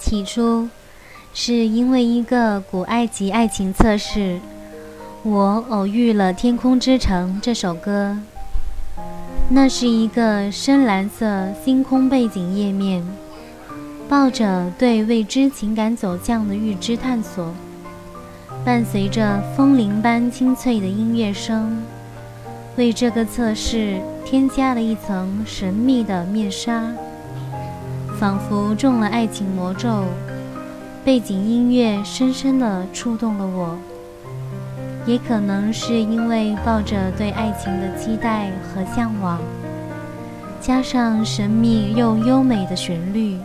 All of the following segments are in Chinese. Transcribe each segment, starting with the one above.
起初，是因为一个古埃及爱情测试，我偶遇了《天空之城》这首歌。那是一个深蓝色星空背景页面，抱着对未知情感走向的预知探索，伴随着风铃般清脆的音乐声，为这个测试添加了一层神秘的面纱，仿佛中了爱情魔咒。背景音乐深深地触动了我。也可能是因为抱着对爱情的期待和向往，加上神秘又优美的旋律，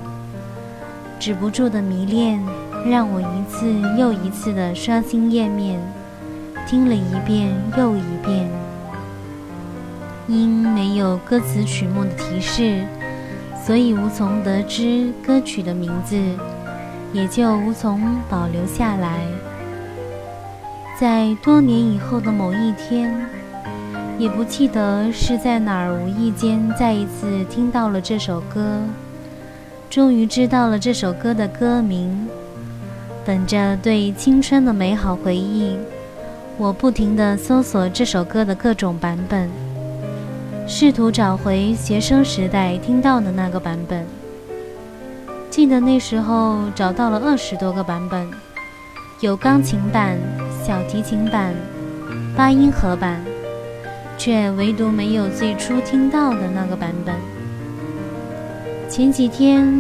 止不住的迷恋，让我一次又一次的刷新页面，听了一遍又一遍。因没有歌词曲目的提示，所以无从得知歌曲的名字，也就无从保留下来。在多年以后的某一天，也不记得是在哪儿无意间再一次听到了这首歌，终于知道了这首歌的歌名。本着对青春的美好回忆，我不停地搜索这首歌的各种版本，试图找回学生时代听到的那个版本。记得那时候找到了二十多个版本，有钢琴版。小提琴版、八音盒版，却唯独没有最初听到的那个版本。前几天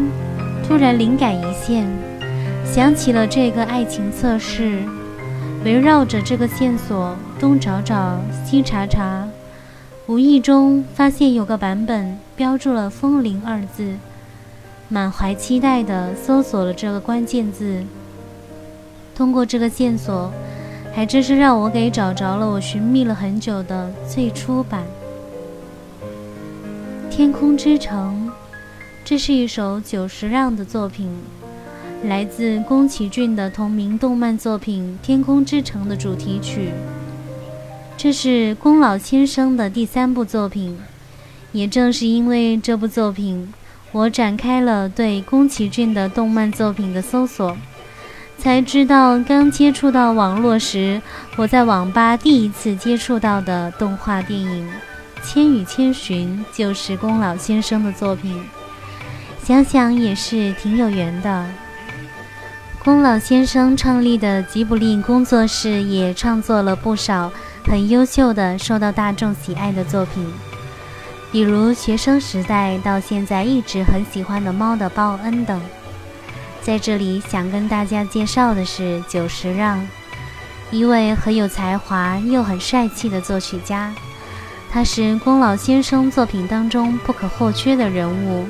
突然灵感一现，想起了这个爱情测试，围绕着这个线索东找找西查查，无意中发现有个版本标注了“风铃”二字，满怀期待地搜索了这个关键字。通过这个线索。还真是让我给找着了，我寻觅了很久的最初版《天空之城》。这是一首久石让的作品，来自宫崎骏的同名动漫作品《天空之城》的主题曲。这是宫老先生的第三部作品，也正是因为这部作品，我展开了对宫崎骏的动漫作品的搜索。才知道，刚接触到网络时，我在网吧第一次接触到的动画电影《千与千寻》就是宫老先生的作品。想想也是挺有缘的。宫老先生创立的吉卜力工作室也创作了不少很优秀的、受到大众喜爱的作品，比如学生时代到现在一直很喜欢的《猫的报恩》等。在这里想跟大家介绍的是久石让，一位很有才华又很帅气的作曲家。他是宫老先生作品当中不可或缺的人物。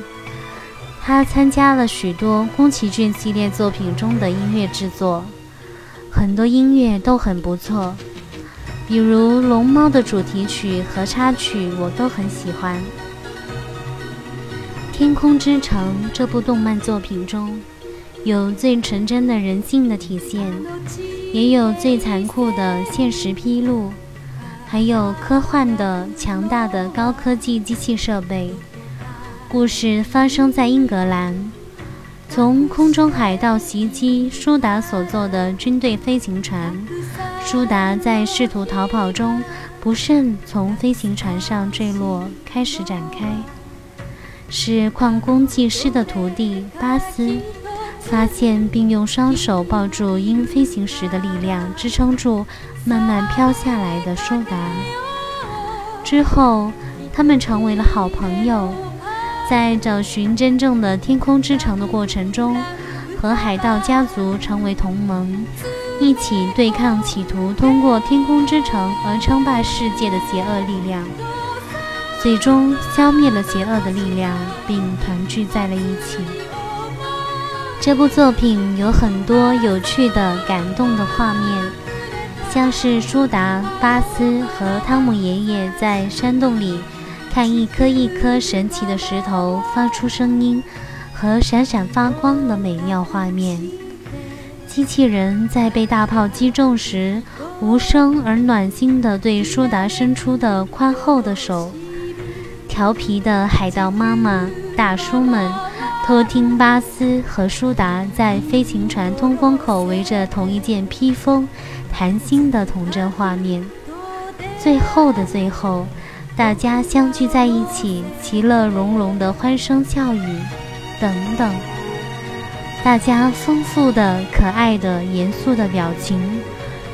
他参加了许多宫崎骏系列作品中的音乐制作，很多音乐都很不错，比如《龙猫》的主题曲和插曲我都很喜欢。《天空之城》这部动漫作品中。有最纯真的人性的体现，也有最残酷的现实披露，还有科幻的强大的高科技机器设备。故事发生在英格兰，从空中海盗袭击舒达所坐的军队飞行船，舒达在试图逃跑中不慎从飞行船上坠落，开始展开。是矿工技师的徒弟巴斯。发现并用双手抱住因飞行时的力量支撑住慢慢飘下来的舒达。之后，他们成为了好朋友，在找寻真正的天空之城的过程中，和海盗家族成为同盟，一起对抗企图通过天空之城而称霸世界的邪恶力量，最终消灭了邪恶的力量，并团聚在了一起。这部作品有很多有趣的、感动的画面，像是舒达、巴斯和汤姆爷爷在山洞里看一颗一颗神奇的石头发出声音和闪闪发光的美妙画面。机器人在被大炮击中时，无声而暖心地对舒达伸出的宽厚的手。调皮的海盗妈妈、大叔们。偷听巴斯和舒达在飞行船通风口围着同一件披风谈心的童真画面。最后的最后，大家相聚在一起，其乐融融的欢声笑语，等等。大家丰富的、可爱的、严肃的表情，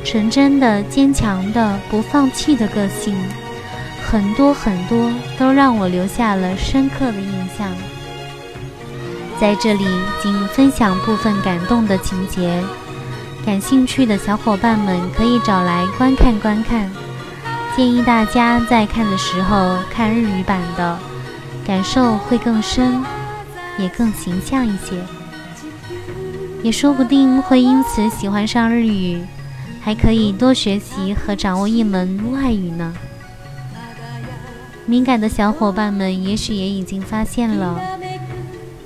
纯真的、坚强的、不放弃的个性，很多很多都让我留下了深刻的印象。在这里仅分享部分感动的情节，感兴趣的小伙伴们可以找来观看观看。建议大家在看的时候看日语版的，感受会更深，也更形象一些。也说不定会因此喜欢上日语，还可以多学习和掌握一门外语呢。敏感的小伙伴们也许也已经发现了，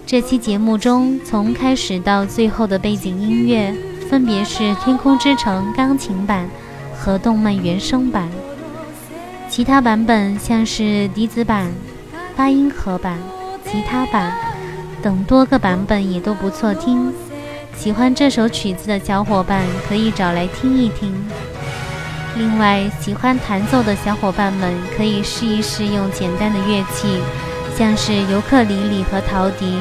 这期节目中从开始到最后的背景音乐分别是《天空之城》钢琴版和动漫原声版，其他版本像是笛子版、八音盒版、吉他版等多个版本也都不错听。喜欢这首曲子的小伙伴可以找来听一听。另外，喜欢弹奏的小伙伴们可以试一试用简单的乐器，像是尤克里里和陶笛，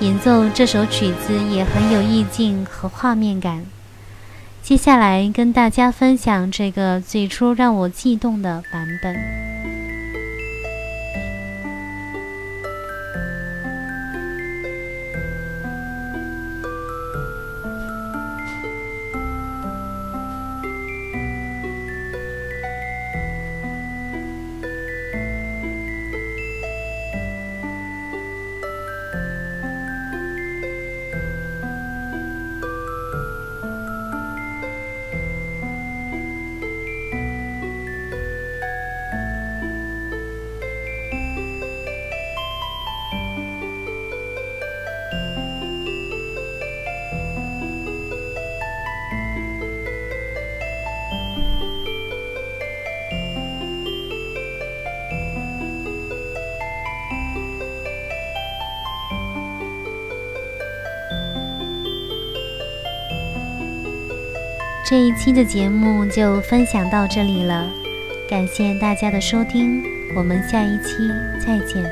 演奏这首曲子也很有意境和画面感。接下来跟大家分享这个最初让我悸动的版本。这一期的节目就分享到这里了，感谢大家的收听，我们下一期再见。